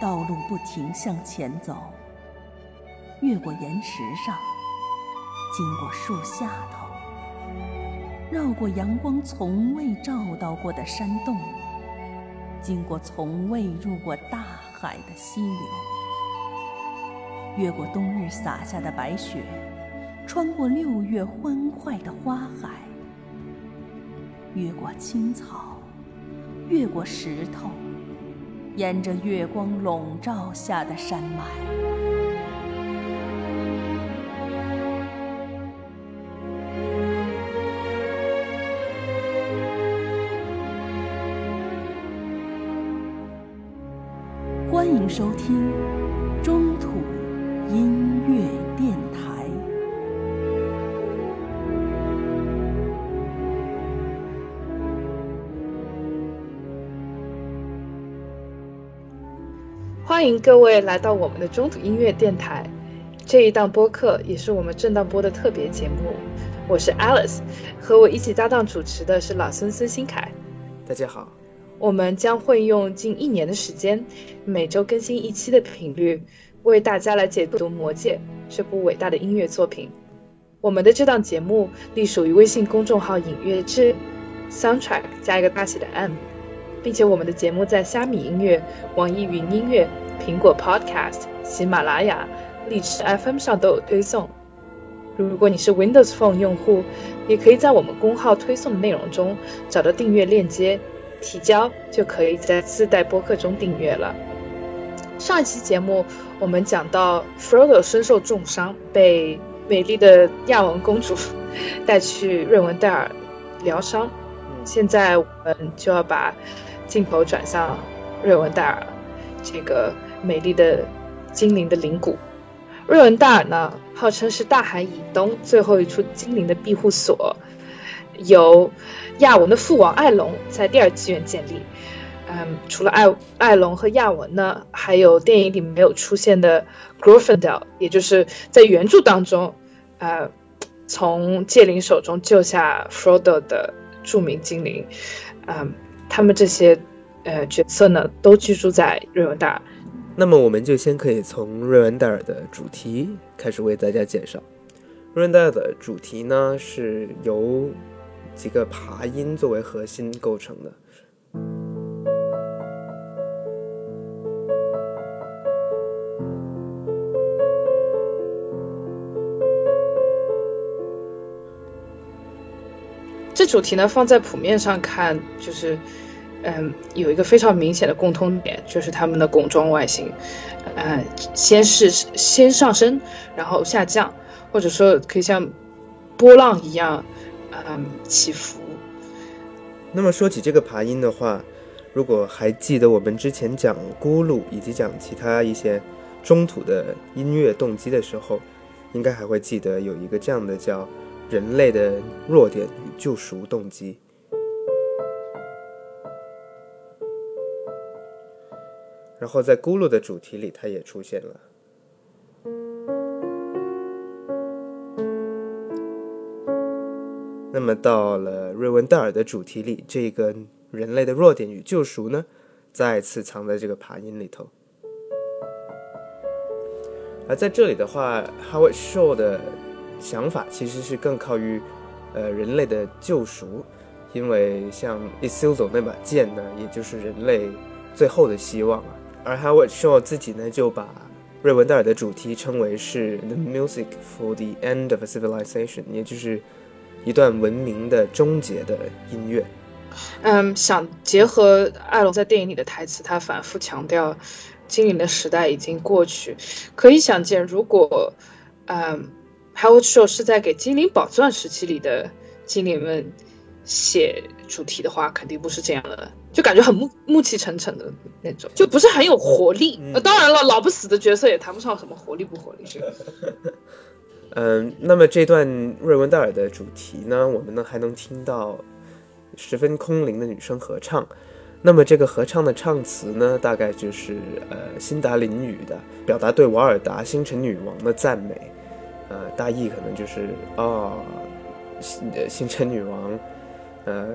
道路不停向前走，越过岩石上，经过树下头，绕过阳光从未照到过的山洞，经过从未入过大海的溪流，越过冬日洒下的白雪，穿过六月欢快的花海，越过青草，越过石头。沿着月光笼罩下的山脉，欢迎收听中土迎各位来到我们的中土音乐电台，这一档播客也是我们正当播的特别节目。我是 Alice，和我一起搭档主持的是老孙孙新凯。大家好，我们将会用近一年的时间，每周更新一期的频率，为大家来解读《魔戒》这部伟大的音乐作品。我们的这档节目隶属于微信公众号“影乐之 ”，Soundtrack 加一个大写的 M。并且我们的节目在虾米音乐、网易云音乐、苹果 Podcast、喜马拉雅、荔枝 FM 上都有推送。如果你是 Windows Phone 用户，也可以在我们公号推送的内容中找到订阅链接，提交就可以在自带播客中订阅了。上一期节目我们讲到 Frodo 身受重伤，被美丽的亚文公主 带去瑞文戴尔疗伤。现在我们就要把。镜头转向瑞文戴尔，这个美丽的精灵的灵谷。瑞文戴尔呢，号称是大海以东最后一处精灵的庇护所，由亚文的父王艾隆在第二纪元建立。嗯，除了艾艾隆和亚文呢，还有电影里没有出现的 Glorfindel，也就是在原著当中，呃，从戒灵手中救下 Frodo 的著名精灵。嗯。他们这些，呃，角色呢，都居住在瑞文戴尔。那么，我们就先可以从瑞文戴尔的主题开始为大家介绍。瑞文戴尔的主题呢，是由几个爬音作为核心构成的。这主题呢，放在谱面上看，就是，嗯，有一个非常明显的共通点，就是他们的拱装外形，嗯，先是先上升，然后下降，或者说可以像波浪一样，嗯，起伏。那么说起这个爬音的话，如果还记得我们之前讲咕噜以及讲其他一些中土的音乐动机的时候，应该还会记得有一个这样的叫。人类的弱点与救赎动机，然后在咕噜的主题里，它也出现了。那么到了瑞文戴尔的主题里，这个人类的弱点与救赎呢，再次藏在这个爬音里头。而在这里的话，Howard Shaw 的。想法其实是更靠于，呃，人类的救赎，因为像 Isildur 那把剑呢，也就是人类最后的希望啊。而 Howard Shaw 自己呢，就把瑞文戴尔的主题称为是 The Music for the End of a Civilization，也就是一段文明的终结的音乐。嗯，想结合艾隆在电影里的台词，他反复强调精灵的时代已经过去，可以想见，如果，嗯。Howard Shaw 是在给精灵宝钻时期里的精灵们写主题的话，肯定不是这样的，就感觉很木木气沉沉的那种，就不是很有活力。呃，当然了，老不死的角色也谈不上什么活力不活力。嗯，那么这段瑞文戴尔的主题呢，我们呢还能听到十分空灵的女声合唱。那么这个合唱的唱词呢，大概就是呃辛达林语的，表达对瓦尔达星辰女王的赞美。呃，大意可能就是哦，星星辰女王，呃，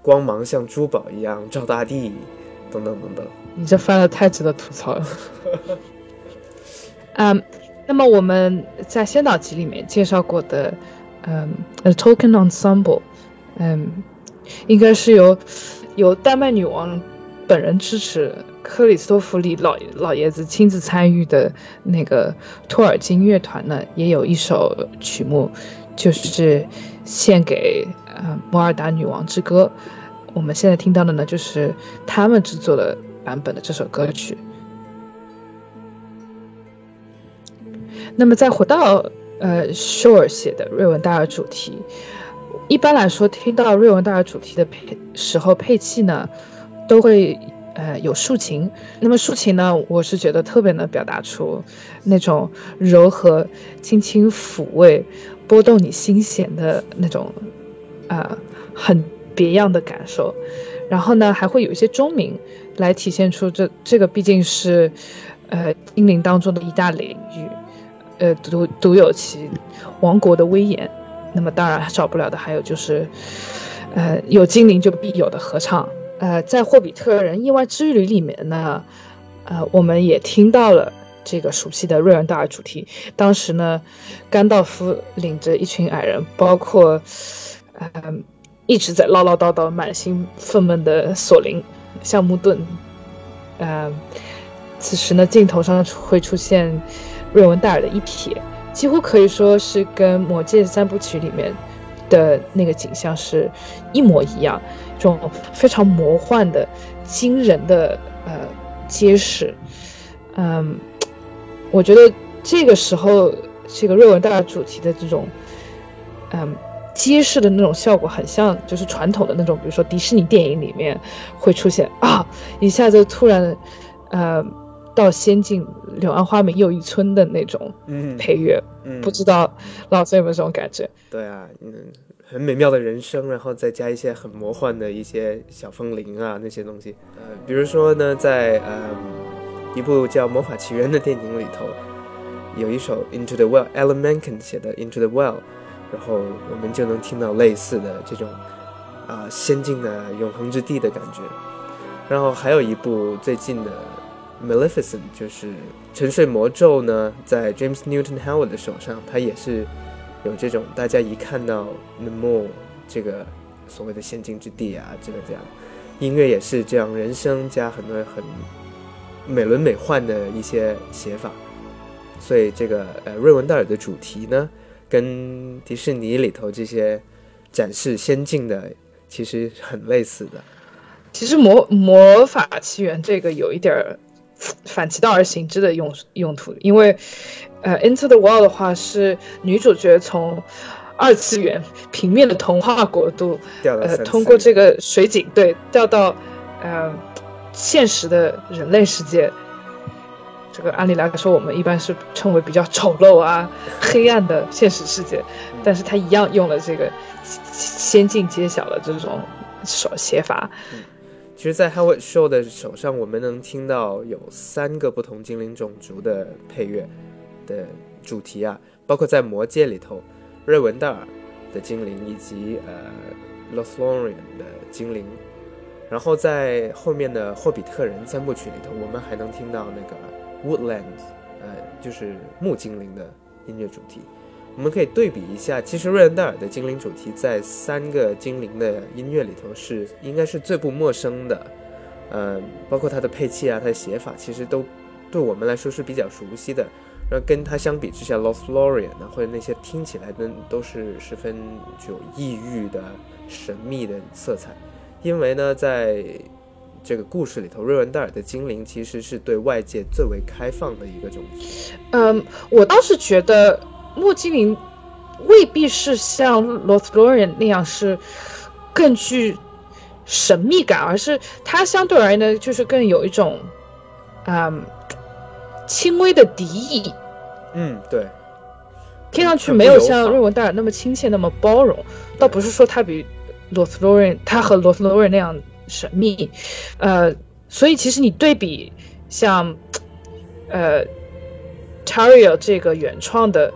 光芒像珠宝一样照大地，等等等等。你这翻的太值得吐槽了。嗯，那么我们在先导集里面介绍过的，嗯，《A Token Ensemble》，嗯，应该是由由丹麦女王本人支持，克里斯托弗里老老爷子亲自参与的那个托尔金乐团呢，也有一首曲目，就是献给呃摩尔达女王之歌。我们现在听到的呢，就是他们制作的版本的这首歌曲。那么再回到呃 Shore 写的瑞文戴尔主题，一般来说听到瑞文戴尔主题的配时候配器呢，都会呃有竖琴。那么竖琴呢，我是觉得特别能表达出那种柔和、轻轻抚慰、拨动你心弦的那种呃很。别样的感受，然后呢，还会有一些钟鸣来体现出这这个毕竟是，呃，精灵当中的一大领域，呃，独独有其王国的威严。那么当然少不了的还有就是，呃，有精灵就必有的合唱。呃，在霍比特人意外之旅里面呢，呃，我们也听到了这个熟悉的瑞恩戴尔主题。当时呢，甘道夫领着一群矮人，包括，嗯。一直在唠唠叨叨、满心愤懑的索林、橡木盾，呃，此时呢，镜头上会出现瑞文戴尔的一瞥，几乎可以说是跟《魔戒》三部曲里面的那个景象是一模一样，这种非常魔幻的、惊人的呃揭示。嗯，我觉得这个时候这个瑞文戴尔主题的这种，嗯。揭示的那种效果很像，就是传统的那种，比如说迪士尼电影里面会出现啊，一下子突然，呃，到仙境柳暗花明又一村的那种配乐，不知道老孙有没有这种感觉？对啊，嗯，很美妙的人声，然后再加一些很魔幻的一些小风铃啊那些东西，呃，比如说呢，在呃一部叫《魔法奇缘》的电影里头，有一首 Into the Well，Alan Menken 写的 Into the Well。然后我们就能听到类似的这种啊仙境的永恒之地的感觉。然后还有一部最近的《Maleficent》，就是沉睡魔咒呢，在 James Newton Howard 的手上，他也是有这种大家一看到 The More 这个所谓的仙境之地啊，这个这样音乐也是这样，人声加很多很美轮美奂的一些写法。所以这个呃瑞文戴尔的主题呢？跟迪士尼里头这些展示仙境的其实很类似的。其实魔魔法奇缘这个有一点反其道而行之的用用途，因为呃，Into the World 的话是女主角从二次元平面的童话国度，呃，通过这个水井对掉到呃现实的人类世界。这个按理来说，我们一般是称为比较丑陋啊、黑暗的现实世界，但是他一样用了这个先进揭晓的这种手写法。其实，在 Howard Show 的手上，我们能听到有三个不同精灵种族的配乐的主题啊，包括在魔戒里头，瑞文戴尔的精灵以及呃 Lothlorien 的精灵，然后在后面的霍比特人三部曲里头，我们还能听到那个。Woodlands，呃，就是木精灵的音乐主题，我们可以对比一下。其实瑞恩戴尔的精灵主题在三个精灵的音乐里头是应该是最不陌生的，呃，包括它的配器啊，它的写法，其实都对我们来说是比较熟悉的。那跟它相比之下，Lothlorien 呢，或者那些听起来的都是十分具有异域的神秘的色彩，因为呢，在这个故事里头，瑞文戴尔的精灵其实是对外界最为开放的一个种族。嗯，我倒是觉得木精灵未必是像 Lothlorien 那样是更具神秘感，而是它相对而言呢，就是更有一种嗯轻微的敌意。嗯，对，听上去没有像瑞文戴尔那么亲切，那么包容。倒不是说他比 Lothlorien，它和 Lothlorien 那样。神秘，呃，所以其实你对比像，呃 t a r i o 这个原创的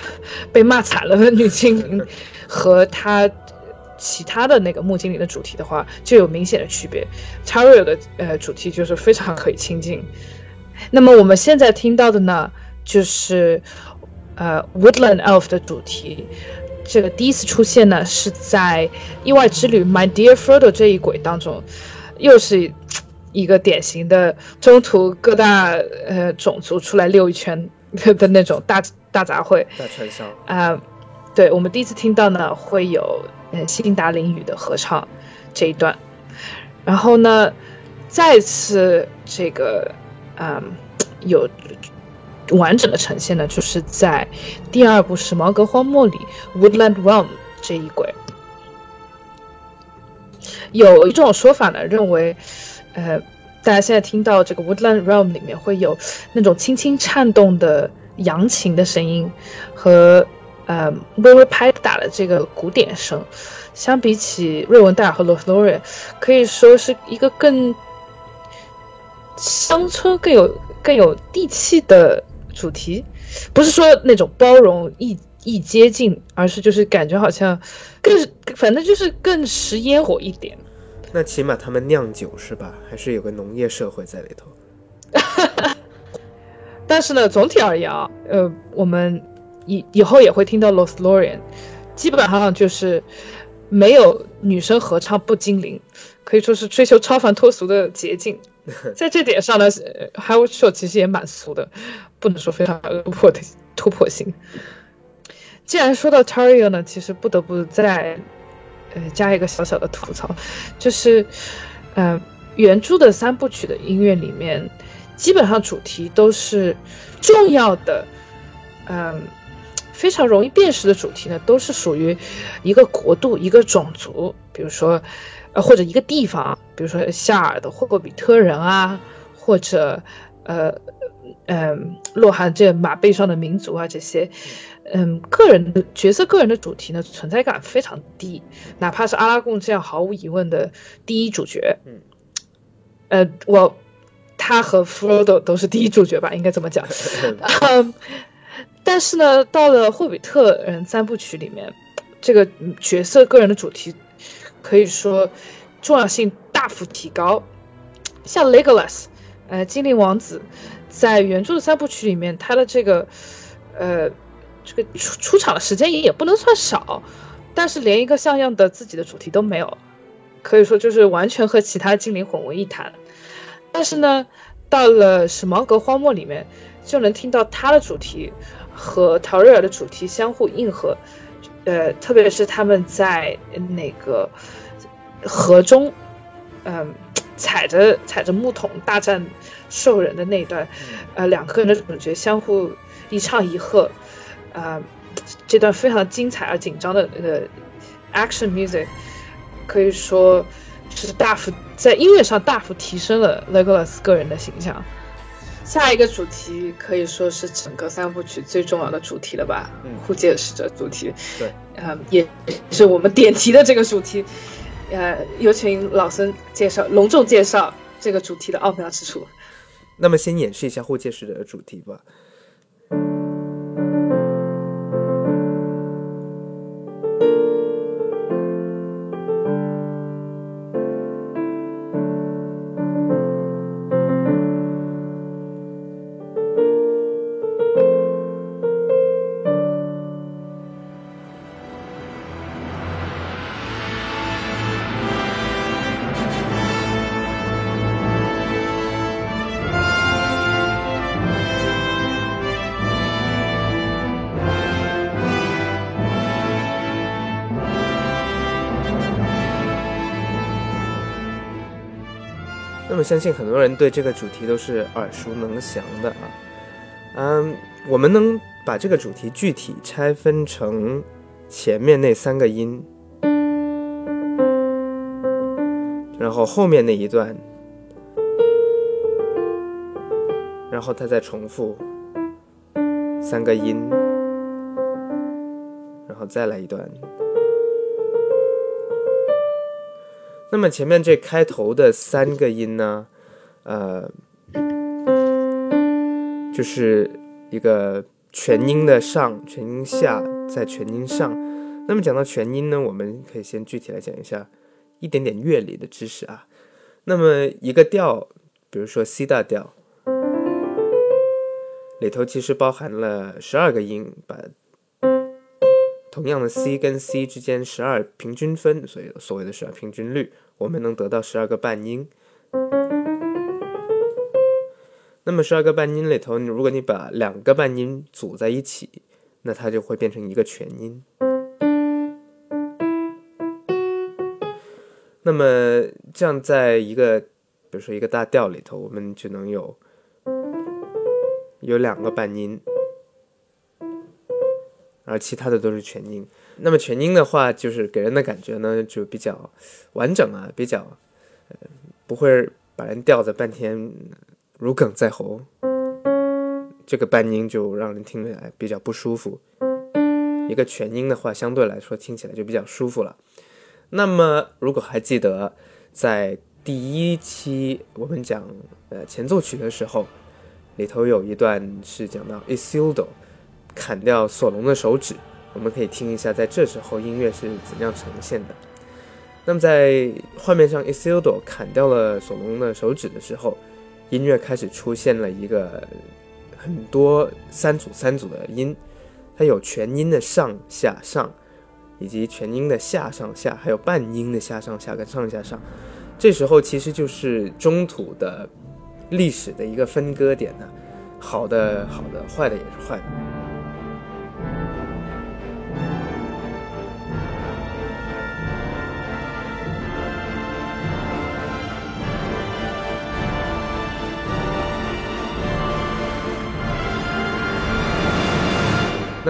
被骂惨了的女精灵，和她其他的那个木精灵的主题的话，就有明显的区别。Tario 的呃主题就是非常可以亲近。那么我们现在听到的呢，就是呃 Woodland Elf 的主题。这个第一次出现呢，是在《意外之旅》My Dear Frodo 这一轨当中，又是一个典型的中途各大呃种族出来溜一圈的那种大大杂烩。大传销啊，对我们第一次听到呢，会有呃辛达林语的合唱这一段，然后呢，再次这个嗯有。完整的呈现呢，就是在第二部《史矛革荒漠》里，Woodland Realm 这一轨。有一种说法呢，认为，呃，大家现在听到这个 Woodland Realm 里面会有那种轻轻颤动的扬琴的声音，和呃微微拍打的这个鼓点声，相比起瑞文戴尔和罗斯罗瑞可以说是一个更乡村、更有更有地气的。主题不是说那种包容易易接近，而是就是感觉好像更反正就是更食烟火一点。那起码他们酿酒是吧？还是有个农业社会在里头。但是呢，总体而言啊，呃，我们以以后也会听到 Lothlorien，基本上就是没有女生合唱不精灵，可以说是追求超凡脱俗的捷径。在这点上呢，Howard Shore 其实也蛮俗的，不能说非常突破的突破性。既然说到 Tario 呢，其实不得不再呃加一个小小的吐槽，就是嗯原著的三部曲的音乐里面，基本上主题都是重要的，嗯非常容易辨识的主题呢，都是属于一个国度一个种族，比如说。呃，或者一个地方，比如说夏尔的霍比特人啊，或者呃，嗯，洛汗这马背上的民族啊，这些，嗯，个人的角色个人的主题呢，存在感非常低，哪怕是阿拉贡这样毫无疑问的第一主角，嗯，呃，我他和弗罗多都是第一主角吧，应该这么讲，嗯，但是呢，到了霍比特人三部曲里面，这个角色个人的主题。可以说重要性大幅提高，像 Legolas，呃，精灵王子，在原著的三部曲里面，他的这个，呃，这个出出场的时间也也不能算少，但是连一个像样的自己的主题都没有，可以说就是完全和其他精灵混为一谈。但是呢，到了史矛革荒漠里面，就能听到他的主题和陶瑞尔的主题相互应和。呃，特别是他们在那个河中，嗯，踩着踩着木桶大战兽人的那一段，呃，两个人的主角相互一唱一和，啊，这段非常精彩而紧张的那个 action music，可以说是大幅在音乐上大幅提升了 Legolas 个人的形象。下一个主题可以说是整个三部曲最重要的主题了吧？嗯，护戒使者主题。对，嗯，也是我们点题的这个主题。呃，有请老孙介绍，隆重介绍这个主题的奥妙之处。那么，先演示一下护戒使者的主题吧。我相信很多人对这个主题都是耳熟能详的啊，嗯，我们能把这个主题具体拆分成前面那三个音，然后后面那一段，然后它再重复三个音，然后再来一段。那么前面这开头的三个音呢，呃，就是一个全音的上，全音下，在全音上。那么讲到全音呢，我们可以先具体来讲一下一点点乐理的知识啊。那么一个调，比如说 C 大调，里头其实包含了十二个音，把同样的 C 跟 C 之间十二平均分，所以所谓的十二平均律，我们能得到十二个半音。那么十二个半音里头，你如果你把两个半音组在一起，那它就会变成一个全音。那么这样，在一个比如说一个大调里头，我们就能有有两个半音，而其他的都是全音。那么全音的话，就是给人的感觉呢，就比较完整啊，比较呃不会把人吊在半天。如鲠在喉，这个半音就让人听起来比较不舒服。一个全音的话，相对来说听起来就比较舒服了。那么，如果还记得在第一期我们讲呃前奏曲的时候，里头有一段是讲到 Isildo 砍掉索隆的手指，我们可以听一下，在这时候音乐是怎样呈现的。那么在画面上，Isildo 砍掉了索隆的手指的时候。音乐开始出现了一个很多三组三组的音，它有全音的上下上，以及全音的下上下，还有半音的下上下跟上下上。这时候其实就是中土的历史的一个分割点呢，好的好的，坏的也是坏的。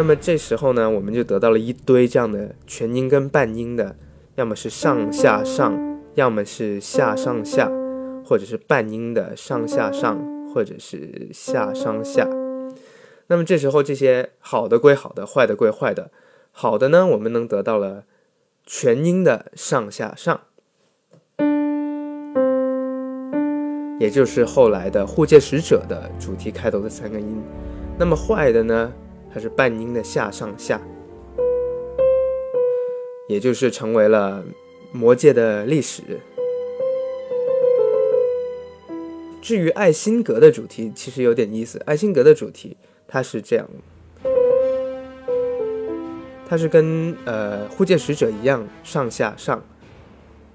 那么这时候呢，我们就得到了一堆这样的全音跟半音的，要么是上下上，要么是下上下，或者是半音的上下上，或者是下上下。那么这时候这些好的归好的，坏的归坏的。好的呢，我们能得到了全音的上下上，也就是后来的护戒使者的主题开头的三个音。那么坏的呢？它是半音的下上下，也就是成为了魔界的历史。至于爱辛格的主题，其实有点意思。爱辛格的主题，它是这样，它是跟呃护戒使者一样上下上，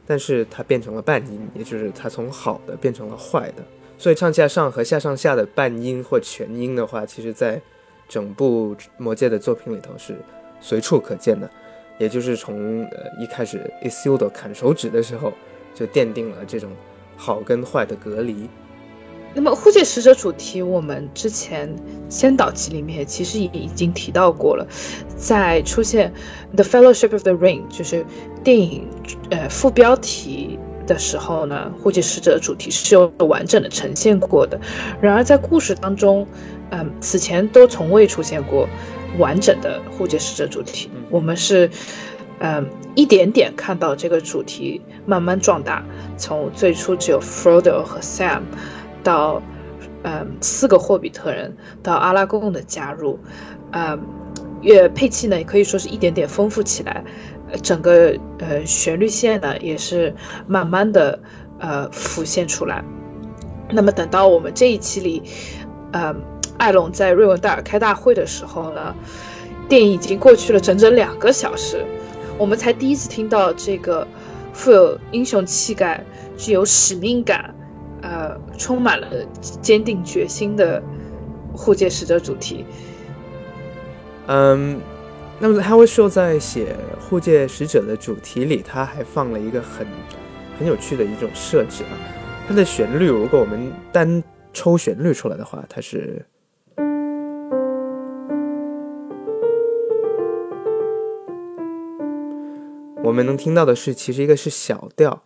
但是它变成了半音，也就是它从好的变成了坏的。所以上下上和下上下的半音或全音的话，其实在整部魔戒的作品里头是随处可见的，也就是从呃一开始 Isildo 砍手指的时候就奠定了这种好跟坏的隔离。那么护戒使者主题，我们之前先导集里面其实也已经提到过了，在出现 The Fellowship of the Ring 就是电影呃副标题的时候呢，护戒使者主题是有完整的呈现过的。然而在故事当中，嗯，此前都从未出现过完整的护戒使者主题。我们是，嗯，一点点看到这个主题慢慢壮大，从最初只有 Frodo 和 Sam，到，嗯，四个霍比特人，到阿拉贡的加入，嗯，乐配器呢也可以说是一点点丰富起来，整个呃旋律线呢也是慢慢的呃浮现出来。那么等到我们这一期里，嗯。艾隆在瑞文戴尔开大会的时候呢，电影已经过去了整整两个小时，我们才第一次听到这个富有英雄气概、具有使命感、呃，充满了坚定决心的护戒使者主题。嗯，那么 Howard Shaw 在写护戒使者的主题里，他还放了一个很很有趣的一种设置啊，它的旋律，如果我们单抽旋律出来的话，它是。们能听到的是，其实一个是小调，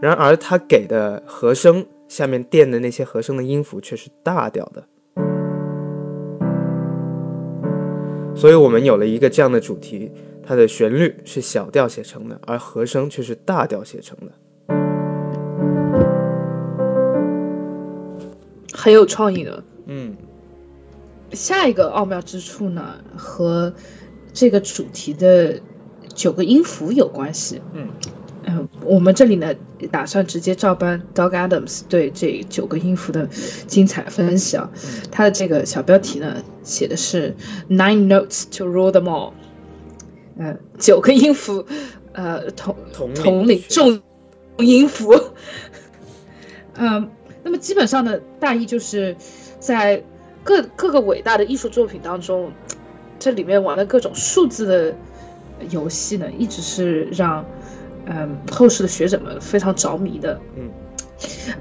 然而它给的和声下面垫的那些和声的音符却是大调的，所以我们有了一个这样的主题，它的旋律是小调写成的，而和声却是大调写成的，很有创意的。嗯，下一个奥妙之处呢，和这个主题的九个音符有关系。嗯嗯，我们这里呢，打算直接照搬 Doug Adams 对这九个音符的精彩分析啊。他的这个小标题呢，写的是 Nine Notes to Rule them all。呃，九个音符，呃，统统领统领众音符。嗯，那么基本上呢，大意就是在各各个伟大的艺术作品当中，这里面玩的各种数字的游戏呢，一直是让嗯后世的学者们非常着迷的。嗯，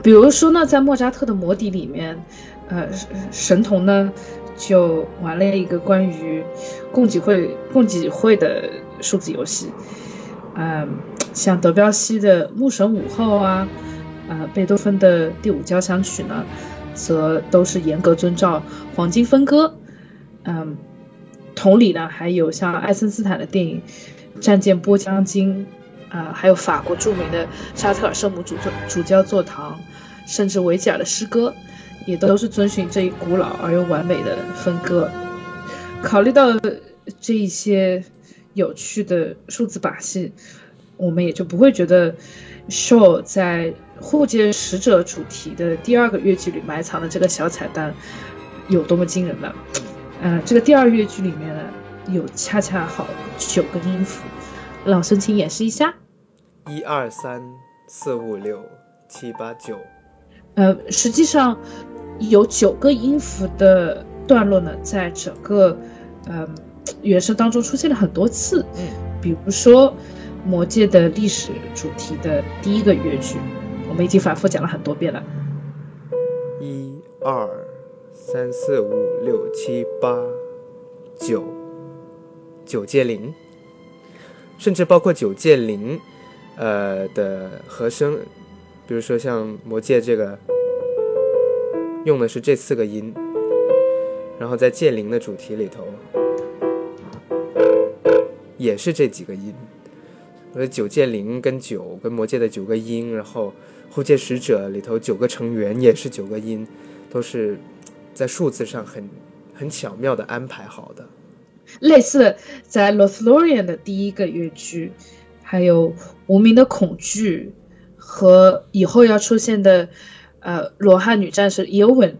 比如说呢，在莫扎特的《魔笛》里面，呃，神童呢就玩了一个关于供给会供给会的数字游戏。嗯，像德彪西的《牧神午后》啊，呃，贝多芬的第五交响曲呢，则都是严格遵照黄金分割。嗯，同理呢，还有像爱森斯坦的电影《战舰波江金》，啊，还有法国著名的沙特尔圣母主教主教座堂，甚至维吉尔的诗歌，也都是遵循这一古老而又完美的分割。考虑到这一些有趣的数字把戏，我们也就不会觉得 Shaw 在护戒使者主题的第二个乐句里埋藏的这个小彩蛋有多么惊人了。嗯、这个第二乐句里面呢，有恰恰好九个音符，老孙请演示一下。一二三四五六七八九，呃，实际上有九个音符的段落呢，在整个呃原声当中出现了很多次。嗯，比如说《魔戒》的历史主题的第一个乐句，我们已经反复讲了很多遍了。一二三四五六七八九，九戒灵，甚至包括九戒灵，呃的和声，比如说像魔戒这个，用的是这四个音，然后在戒灵的主题里头，也是这几个音。我九戒灵跟九跟魔戒的九个音，然后护戒使者里头九个成员也是九个音，都是在数字上很很巧妙的安排好的。类似的，在《Lothlorien》的第一个乐句，还有《无名的恐惧》和以后要出现的呃罗汉女战士 Eowyn，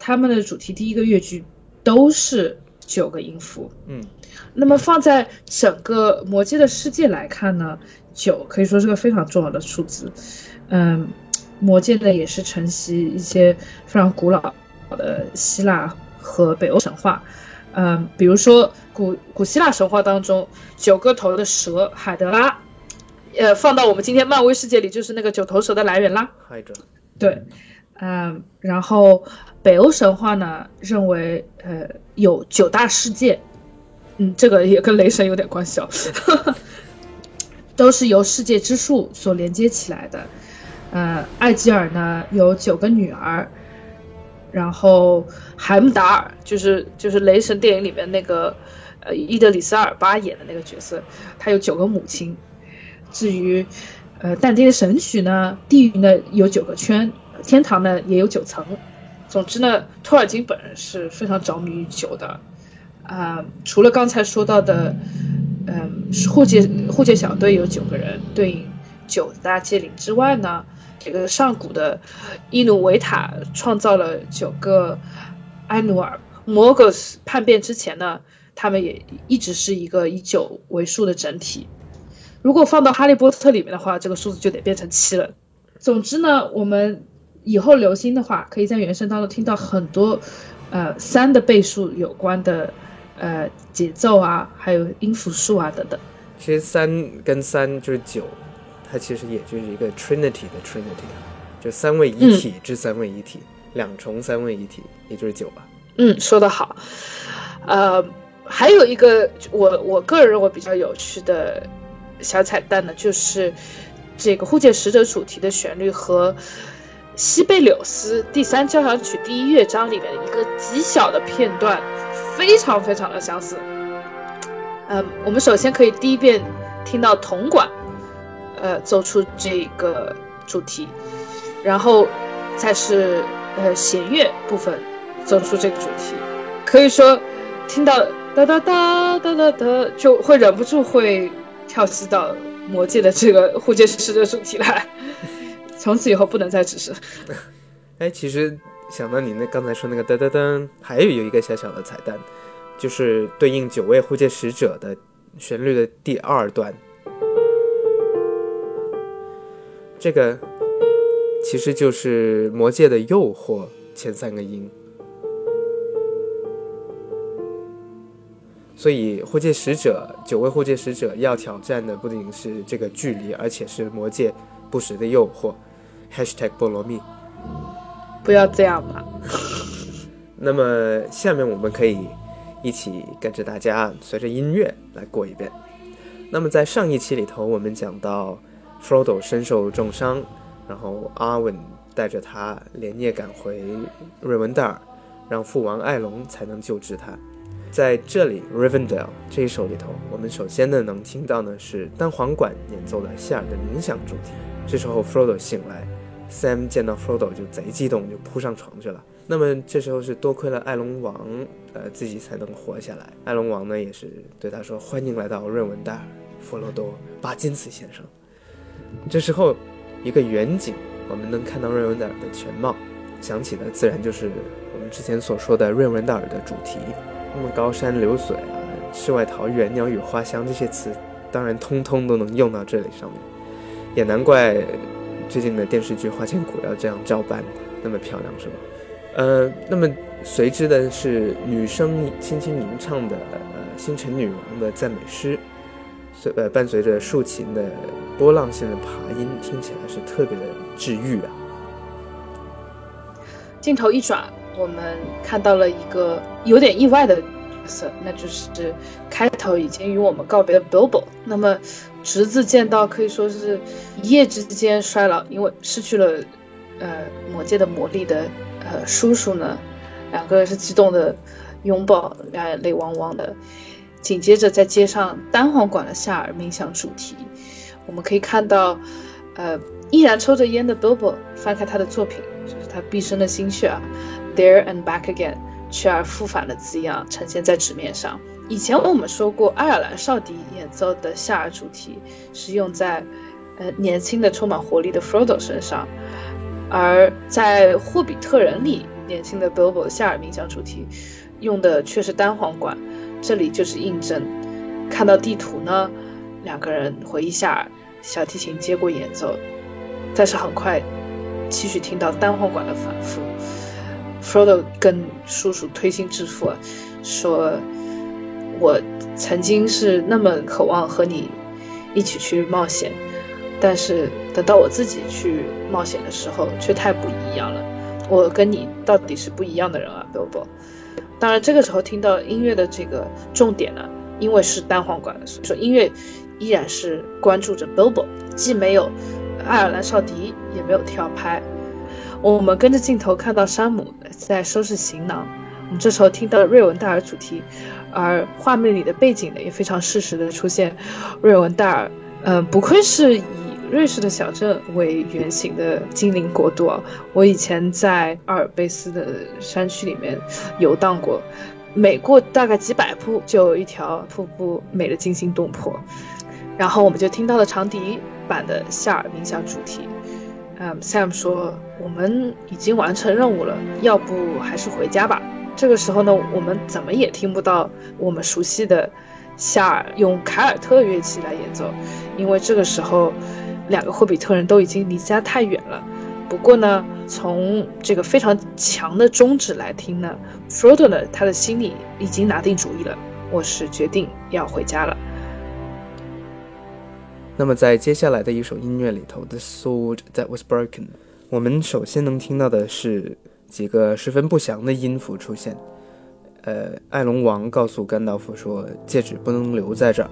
他们的主题第一个乐句都是九个音符。嗯，那么放在整个魔界的世界来看呢，九可以说是个非常重要的数字。嗯，魔界呢也是承袭一些非常古老的希腊和北欧神话。嗯，比如说古古希腊神话当中，九个头的蛇海德拉，呃，放到我们今天漫威世界里就是那个九头蛇的来源啦。对，嗯，然后北欧神话呢认为，呃，有九大世界，嗯，这个也跟雷神有点关系哦，都是由世界之树所连接起来的。呃，艾吉尔呢有九个女儿，然后海姆达尔就是就是雷神电影里面那个呃伊德里斯尔巴演的那个角色，他有九个母亲。至于呃但丁的神曲呢，地狱呢有九个圈，天堂呢也有九层。总之呢，托尔金本人是非常着迷于酒的。啊、除了刚才说到的，嗯，护戒护戒小队有九个人，对应九大戒灵之外呢，这个上古的伊努维塔创造了九个埃努尔。摩格斯叛变之前呢，他们也一直是一个以九为数的整体。如果放到《哈利波特》里面的话，这个数字就得变成七了。总之呢，我们以后留心的话，可以在原声当中听到很多，呃，三的倍数有关的，呃，节奏啊，还有音符数啊等等。其实三跟三就是九，它其实也就是一个 Trinity 的 Trinity，就三位一体之三位一体，两重三位一体，也就是九吧。嗯，说得好。呃，还有一个我我个人认为比较有趣的小彩蛋呢，就是这个护戒使者主题的旋律和西贝柳斯第三交响曲第一乐章里面的一个极小的片段，非常非常的相似。嗯，我们首先可以第一遍听到铜管，呃，奏出这个主题，然后再是呃弦乐部分奏出这个主题，可以说听到哒哒哒哒哒哒，就会忍不住会跳起到魔界的这个护戒使者主题来，从此以后不能再只是。哎，其实想到你那刚才说那个哒哒哒，还有有一个小小的彩蛋，就是对应九位护戒使者的旋律的第二段，这个其实就是魔界的诱惑前三个音。所以护戒使者九位护戒使者要挑战的不仅是这个距离，而且是魔界不时的诱惑。#hashtag 菠萝蜜。不要这样嘛。那么下面我们可以一起跟着大家随着音乐来过一遍。那么在上一期里头，我们讲到 Frodo 身受重伤，然后 Arwen 带着他连夜赶回瑞文戴尔，让父王艾隆才能救治他。在这里 Rivendell 这一首里头，我们首先呢能听到呢是单簧管演奏的夏尔的冥想主题。这时候 Frodo 醒来。Sam 见到 Frodo 就贼激动，就扑上床去了。那么这时候是多亏了艾隆王，呃，自己才能活下来。艾隆王呢也是对他说：“欢迎来到瑞文戴尔，弗罗多巴金茨先生。”这时候一个远景，我们能看到瑞文戴尔的全貌，想起的自然就是我们之前所说的瑞文戴尔的主题。那么高山流水啊，世外桃源、鸟语花香这些词，当然通通都能用到这里上面，也难怪。最近的电视剧《花千骨》要这样照搬，那么漂亮是吧？呃，那么随之的是女声轻轻吟唱的呃星辰女王的赞美诗，随呃伴随着竖琴的波浪性的爬音，听起来是特别的治愈啊。镜头一转，我们看到了一个有点意外的角色，那就是开头已经与我们告别的 Bilbo。那么。侄子见到可以说是一夜之间衰老，因为失去了呃魔界的魔力的呃叔叔呢，两个人是激动的拥抱，两眼泪汪汪的。紧接着在街上单簧管的夏尔冥想主题，我们可以看到呃依然抽着烟的 Bilbo 翻开他的作品，就是他毕生的心血啊，There and back again，去而复返的字样呈现在纸面上。以前我们说过，爱尔兰少笛演奏的夏尔主题是用在，呃，年轻的、充满活力的 Frodo 身上，而在《霍比特人》里，年轻的 Bilbo 夏尔冥想主题用的却是单簧管。这里就是印证。看到地图呢，两个人回忆下，小提琴接过演奏，但是很快继续听到单簧管的反复。Frodo 跟叔叔推心置腹说。我曾经是那么渴望和你一起去冒险，但是等到我自己去冒险的时候，却太不一样了。我跟你到底是不一样的人啊，Bilbo。当然，这个时候听到音乐的这个重点呢，因为是单簧管，所以说音乐依然是关注着 Bilbo，既没有爱尔兰少笛，也没有跳拍。我们跟着镜头看到山姆在收拾行囊，我们这时候听到了瑞文戴尔主题。而画面里的背景呢，也非常适时的出现瑞文戴尔。嗯，不愧是以瑞士的小镇为原型的精灵国度啊！我以前在阿尔卑斯的山区里面游荡过，每过大概几百步就有一条瀑布，美得惊心动魄。然后我们就听到了长笛版的夏尔冥想主题。嗯，Sam 说：“我们已经完成任务了，要不还是回家吧。”这个时候呢，我们怎么也听不到我们熟悉的夏尔用凯尔特乐器来演奏，因为这个时候两个霍比特人都已经离家太远了。不过呢，从这个非常强的中指来听呢，Frodo 呢他的心里已经拿定主意了，我是决定要回家了。那么在接下来的一首音乐里头，《The Sword That Was Broken》，我们首先能听到的是。几个十分不祥的音符出现，呃，艾龙王告诉甘道夫说戒指不能留在这儿。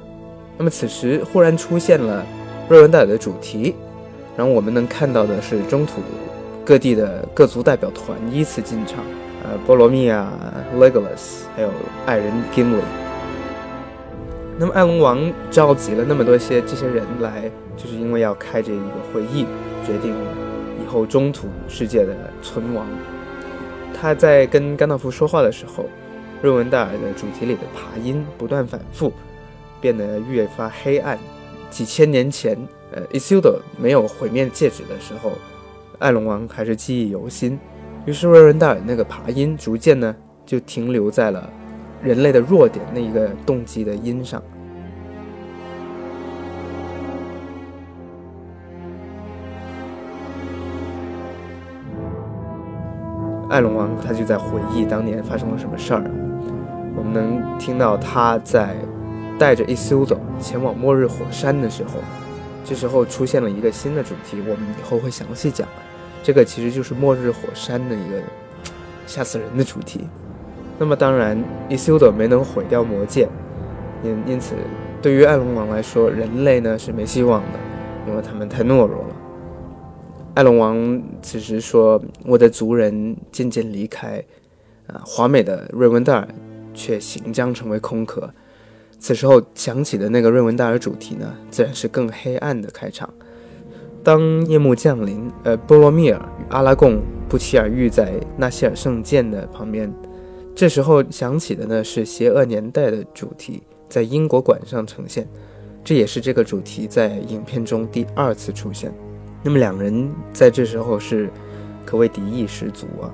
那么此时忽然出现了瑞文戴尔的主题，然后我们能看到的是中土各地的各族代表团依次进场，呃，波罗蜜啊，Legolas，还有爱人 Gimli。那么艾隆王召集了那么多些这些人来，就是因为要开这一个会议，决定以后中土世界的存亡。他在跟甘道夫说话的时候，瑞文戴尔的主题里的爬音不断反复，变得越发黑暗。几千年前，呃，Isildur 没有毁灭戒指的时候，艾隆王还是记忆犹新。于是瑞文戴尔那个爬音逐渐呢，就停留在了人类的弱点那一个动机的音上。艾隆王他就在回忆当年发生了什么事儿。我们能听到他在带着伊苏德前往末日火山的时候，这时候出现了一个新的主题，我们以后会详细讲。这个其实就是末日火山的一个吓死人的主题。那么当然，Isildur 没能毁掉魔戒，因因此对于艾隆王来说，人类呢是没希望的，因为他们太懦弱了。艾隆王此时说：“我的族人渐渐离开，啊，华美的瑞文戴尔却行将成为空壳。”此时候响起的那个瑞文戴尔主题呢，自然是更黑暗的开场。当夜幕降临，呃，波罗米尔与阿拉贡不期而遇在纳希尔圣剑的旁边，这时候响起的呢是邪恶年代的主题，在英国馆上呈现，这也是这个主题在影片中第二次出现。那么两人在这时候是可谓敌意十足啊。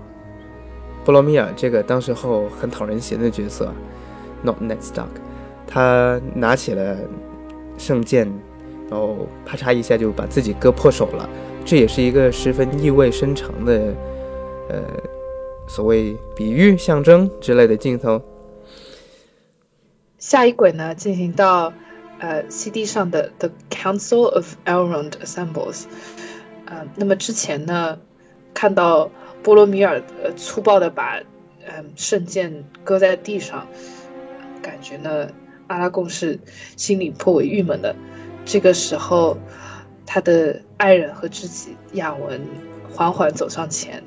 波罗米尔这个当时候很讨人嫌的角色，Not Ned Stark，他拿起了圣剑，然后啪嚓一下就把自己割破手了，这也是一个十分意味深长的，呃，所谓比喻、象征之类的镜头。下一轨呢，进行到。呃，CD 上的 The Council of Elrond Assembles，呃，那么之前呢，看到波罗米尔呃粗暴的把嗯圣剑搁在地上，感觉呢阿拉贡是心里颇为郁闷的。这个时候，他的爱人和知己亚文缓缓走上前，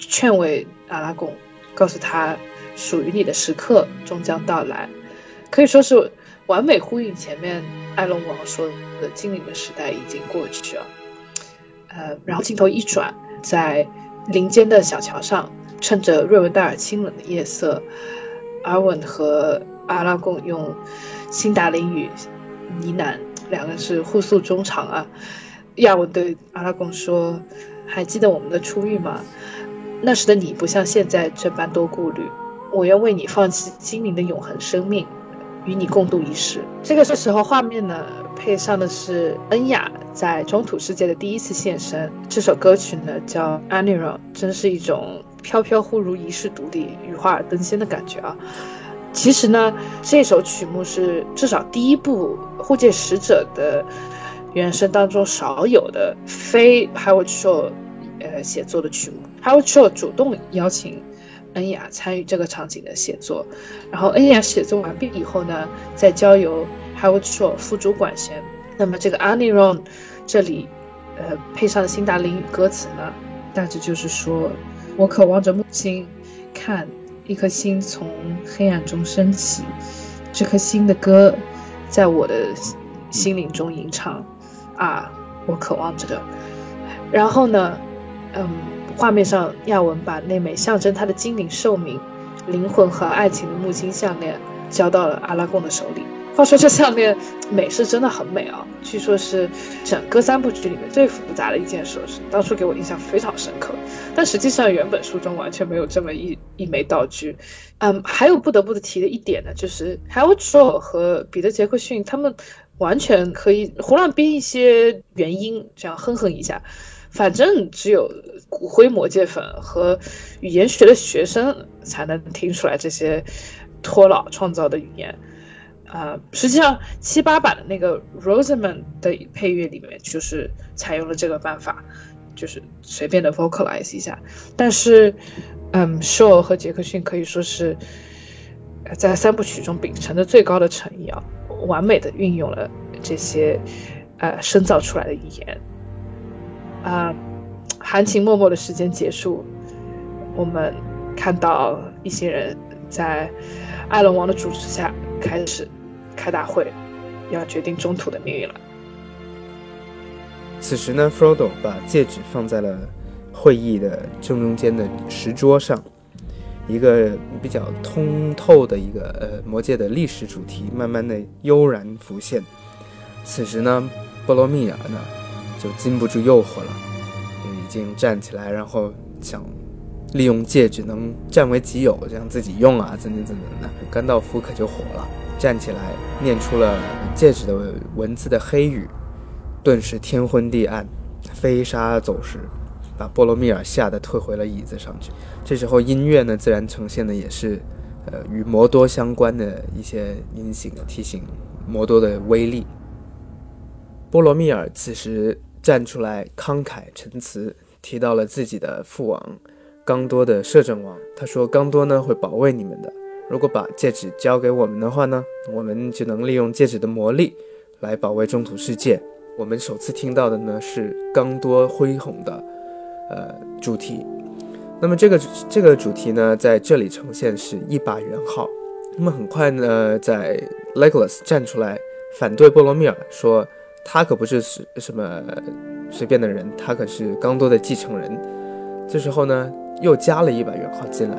劝慰阿拉贡，告诉他属于你的时刻终将到来，可以说是。完美呼应前面艾隆王说的精灵的时代已经过去了，呃，然后镜头一转，在林间的小桥上，趁着瑞文戴尔清冷的夜色，阿文和阿拉贡用辛达林语呢喃，两个人是互诉衷肠啊。亚文对阿拉贡说：“还记得我们的初遇吗？那时的你不像现在这般多顾虑，我愿为你放弃精灵的永恒生命。”与你共度一世。这个时候，画面呢配上的是恩雅在中土世界的第一次现身。这首歌曲呢叫《a n i r o n 真是一种飘飘忽如遗世独立、羽化而登仙的感觉啊！其实呢，这首曲目是至少第一部《护戒使者》的原声当中少有的非 Howard Shore 写作的曲目。Howard Shore 主动邀请。恩雅参与这个场景的写作，然后恩雅写作完毕以后呢，再交由 Howard Shore 副主管弦。那么这个 Annie Ron 这里，呃，配上的辛达林语歌词呢，大致就是说：我渴望着母亲，看一颗星从黑暗中升起，这颗星的歌在我的心灵中吟唱，啊，我渴望着的。然后呢，嗯。画面上，亚文把那枚象征他的精灵寿命、灵魂和爱情的木星项链交到了阿拉贡的手里。话说这项链美是真的很美啊，据说是整个三部曲里面最复杂的一件首饰，当初给我印象非常深刻。但实际上原本书中完全没有这么一一枚道具。嗯，还有不得不提的一点呢，就是 Howard Shore 和彼得杰克逊他们完全可以胡乱编一些原因，这样哼哼一下。反正只有骨灰魔戒粉和语言学的学生才能听出来这些托老创造的语言，啊，实际上七八版的那个 Rosamund 的配乐里面就是采用了这个办法，就是随便的 vocalize 一下。但是，嗯，Shaw 和杰克逊可以说是在三部曲中秉承着最高的诚意啊，完美的运用了这些呃深造出来的语言。啊，含情脉脉的时间结束，我们看到一些人在艾伦王的主持下开始开大会，要决定中土的命运了。此时呢，Frodo 把戒指放在了会议的正中间的石桌上，一个比较通透的一个呃魔界的历史主题，慢慢的悠然浮现。此时呢，波罗蜜亚呢就禁不住诱惑了，就已经站起来，然后想利用戒指能占为己有，这样自己用啊，怎怎怎怎的。甘道夫可就火了，站起来念出了戒指的文字的黑语，顿时天昏地暗，飞沙走石。把波罗蜜尔吓得退回了椅子上去。这时候音乐呢，自然呈现的也是，呃，与摩多相关的一些音型，提醒摩多的威力。波罗蜜尔此时站出来慷慨陈词，提到了自己的父王刚多的摄政王。他说：“刚多呢会保卫你们的。如果把戒指交给我们的话呢，我们就能利用戒指的魔力来保卫中土世界。”我们首次听到的呢是刚多恢宏的。呃，主题，那么这个这个主题呢，在这里呈现是一把圆号。那么很快呢，在 Legolas 站出来反对波罗米尔，说他可不是什什么随便的人，他可是刚多的继承人。这时候呢，又加了一把圆号进来，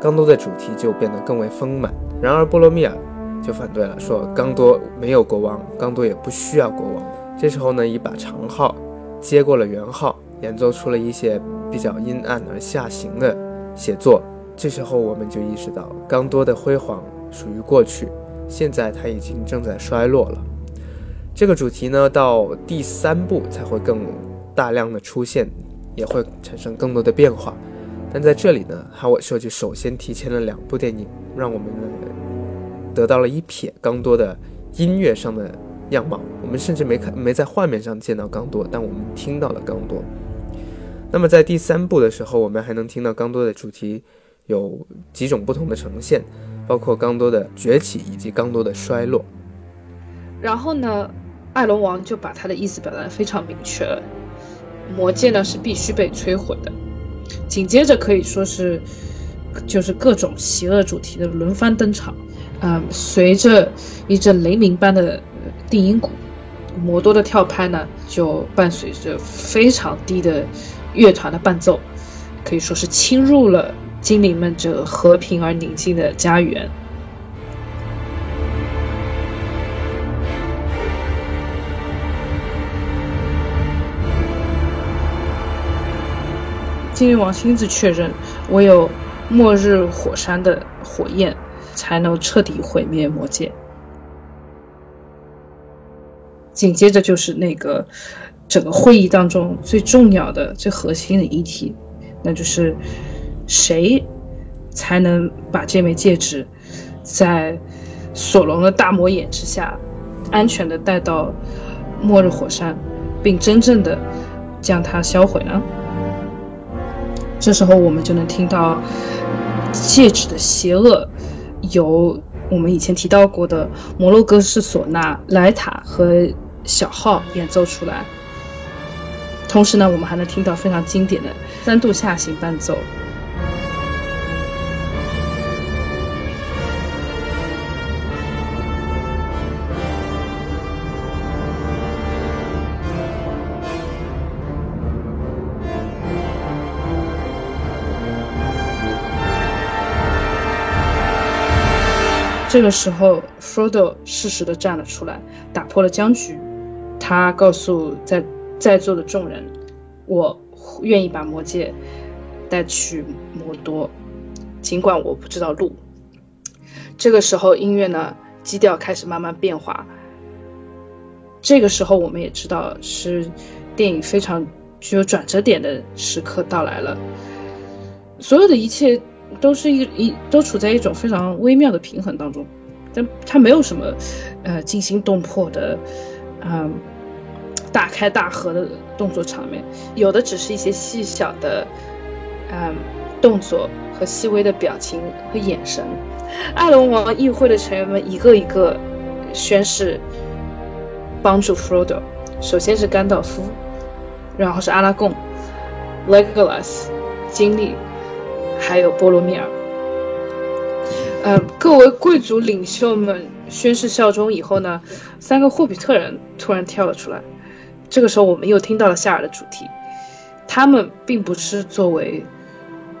刚多的主题就变得更为丰满。然而波罗米尔就反对了，说刚多没有国王，刚多也不需要国王。这时候呢，一把长号接过了圆号。演奏出了一些比较阴暗而下行的写作，这时候我们就意识到，刚多的辉煌属于过去，现在他已经正在衰落了。这个主题呢，到第三部才会更大量的出现，也会产生更多的变化。但在这里呢，哈瓦设计首先提前了两部电影，让我们呢得到了一瞥刚多的音乐上的样貌。我们甚至没看没在画面上见到刚多，但我们听到了刚多。那么在第三部的时候，我们还能听到刚多的主题有几种不同的呈现，包括刚多的崛起以及刚多的衰落。然后呢，艾龙王就把他的意思表达的非常明确了，魔戒呢是必须被摧毁的。紧接着可以说是就是各种邪恶主题的轮番登场，嗯，随着一阵雷鸣般的定音鼓，魔多的跳拍呢就伴随着非常低的。乐团的伴奏可以说是侵入了精灵们这和平而宁静的家园。精灵王亲自确认，唯有末日火山的火焰才能彻底毁灭魔界。紧接着就是那个。整个会议当中最重要的、最核心的议题，那就是谁才能把这枚戒指在索隆的大魔眼之下安全的带到末日火山，并真正的将它销毁呢？这时候我们就能听到戒指的邪恶由我们以前提到过的摩洛哥式唢呐莱塔和小号演奏出来。同时呢，我们还能听到非常经典的三度下行伴奏。这个时候，Frodo 适时的站了出来，打破了僵局。他告诉在。在座的众人，我愿意把魔戒带去魔多，尽管我不知道路。这个时候，音乐呢基调开始慢慢变化。这个时候，我们也知道是电影非常具有转折点的时刻到来了。所有的一切都是一一都处在一种非常微妙的平衡当中，但它没有什么呃惊心动魄的，嗯。大开大合的动作场面，有的只是一些细小的，嗯，动作和细微的表情和眼神。艾隆王议会的成员们一个一个宣誓帮助 Frodo，首先是甘道夫，然后是阿拉贡、Legolas、经历，还有波罗米尔。呃，各位贵族领袖们宣誓效忠以后呢，三个霍比特人突然跳了出来。这个时候，我们又听到了夏尔的主题。他们并不是作为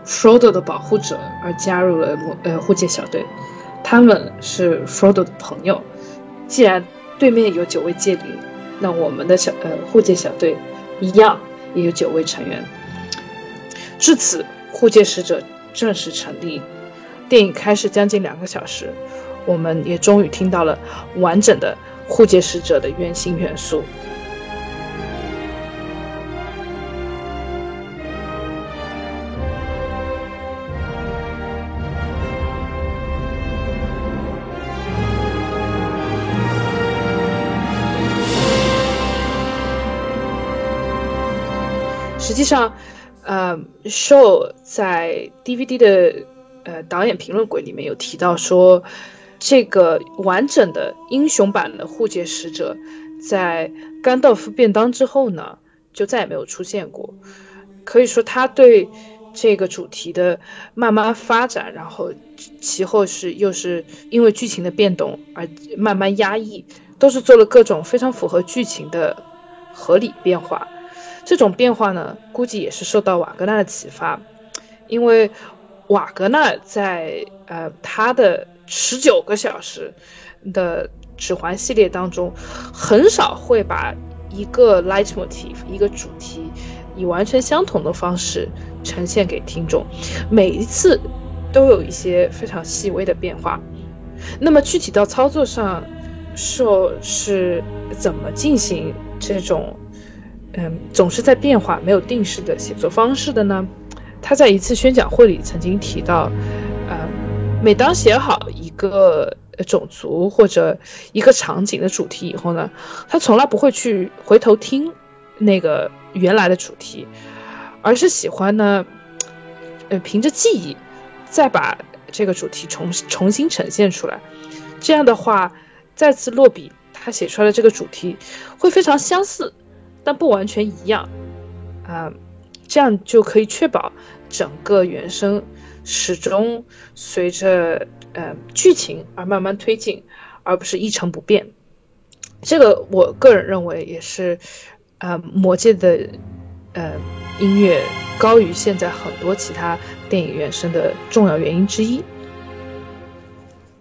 Frodo 的保护者而加入了呃护戒小队。他们是 Frodo 的朋友。既然对面有九位戒灵，那我们的小呃护戒小队一样也有九位成员。至此，护戒使者正式成立。电影开始将近两个小时，我们也终于听到了完整的护戒使者的原型元素。实际上，呃，Show 在 DVD 的呃导演评论轨里面有提到说，这个完整的英雄版的护戒使者，在甘道夫便当之后呢，就再也没有出现过。可以说，他对这个主题的慢慢发展，然后其后是又是因为剧情的变动而慢慢压抑，都是做了各种非常符合剧情的合理变化。这种变化呢，估计也是受到瓦格纳的启发，因为瓦格纳在呃他的十九个小时的指环系列当中，很少会把一个 leitmotif 一个主题以完全相同的方式呈现给听众，每一次都有一些非常细微的变化。那么具体到操作上，受是怎么进行这种？嗯，总是在变化、没有定式的写作方式的呢。他在一次宣讲会里曾经提到，呃，每当写好一个种族或者一个场景的主题以后呢，他从来不会去回头听那个原来的主题，而是喜欢呢，呃，凭着记忆再把这个主题重重新呈现出来。这样的话，再次落笔，他写出来的这个主题会非常相似。但不完全一样，啊，这样就可以确保整个原声始终随着呃剧情而慢慢推进，而不是一成不变。这个我个人认为也是，呃，魔界的呃音乐高于现在很多其他电影原声的重要原因之一。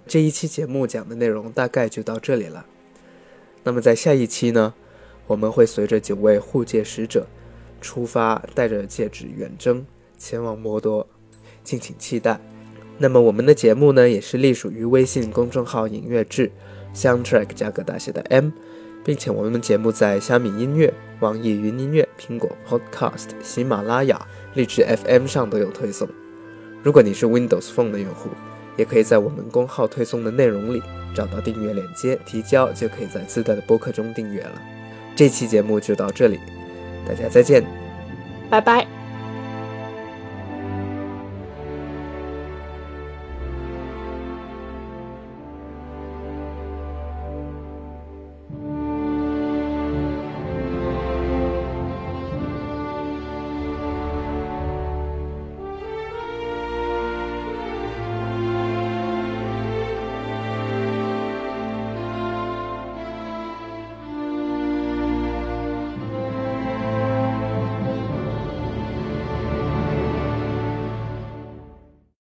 这一期节目讲的内容大概就到这里了。那么在下一期呢？我们会随着九位护戒使者出发，带着戒指远征，前往摩多，敬请期待。那么我们的节目呢，也是隶属于微信公众号“影乐志 ”，Soundtrack 加个大写的 M，并且我们的节目在虾米音乐、网易云音乐、苹果 Podcast、喜马拉雅、荔枝 FM 上都有推送。如果你是 Windows Phone 的用户，也可以在我们公号推送的内容里找到订阅链接，提交就可以在自带的播客中订阅了。这期节目就到这里，大家再见，拜拜。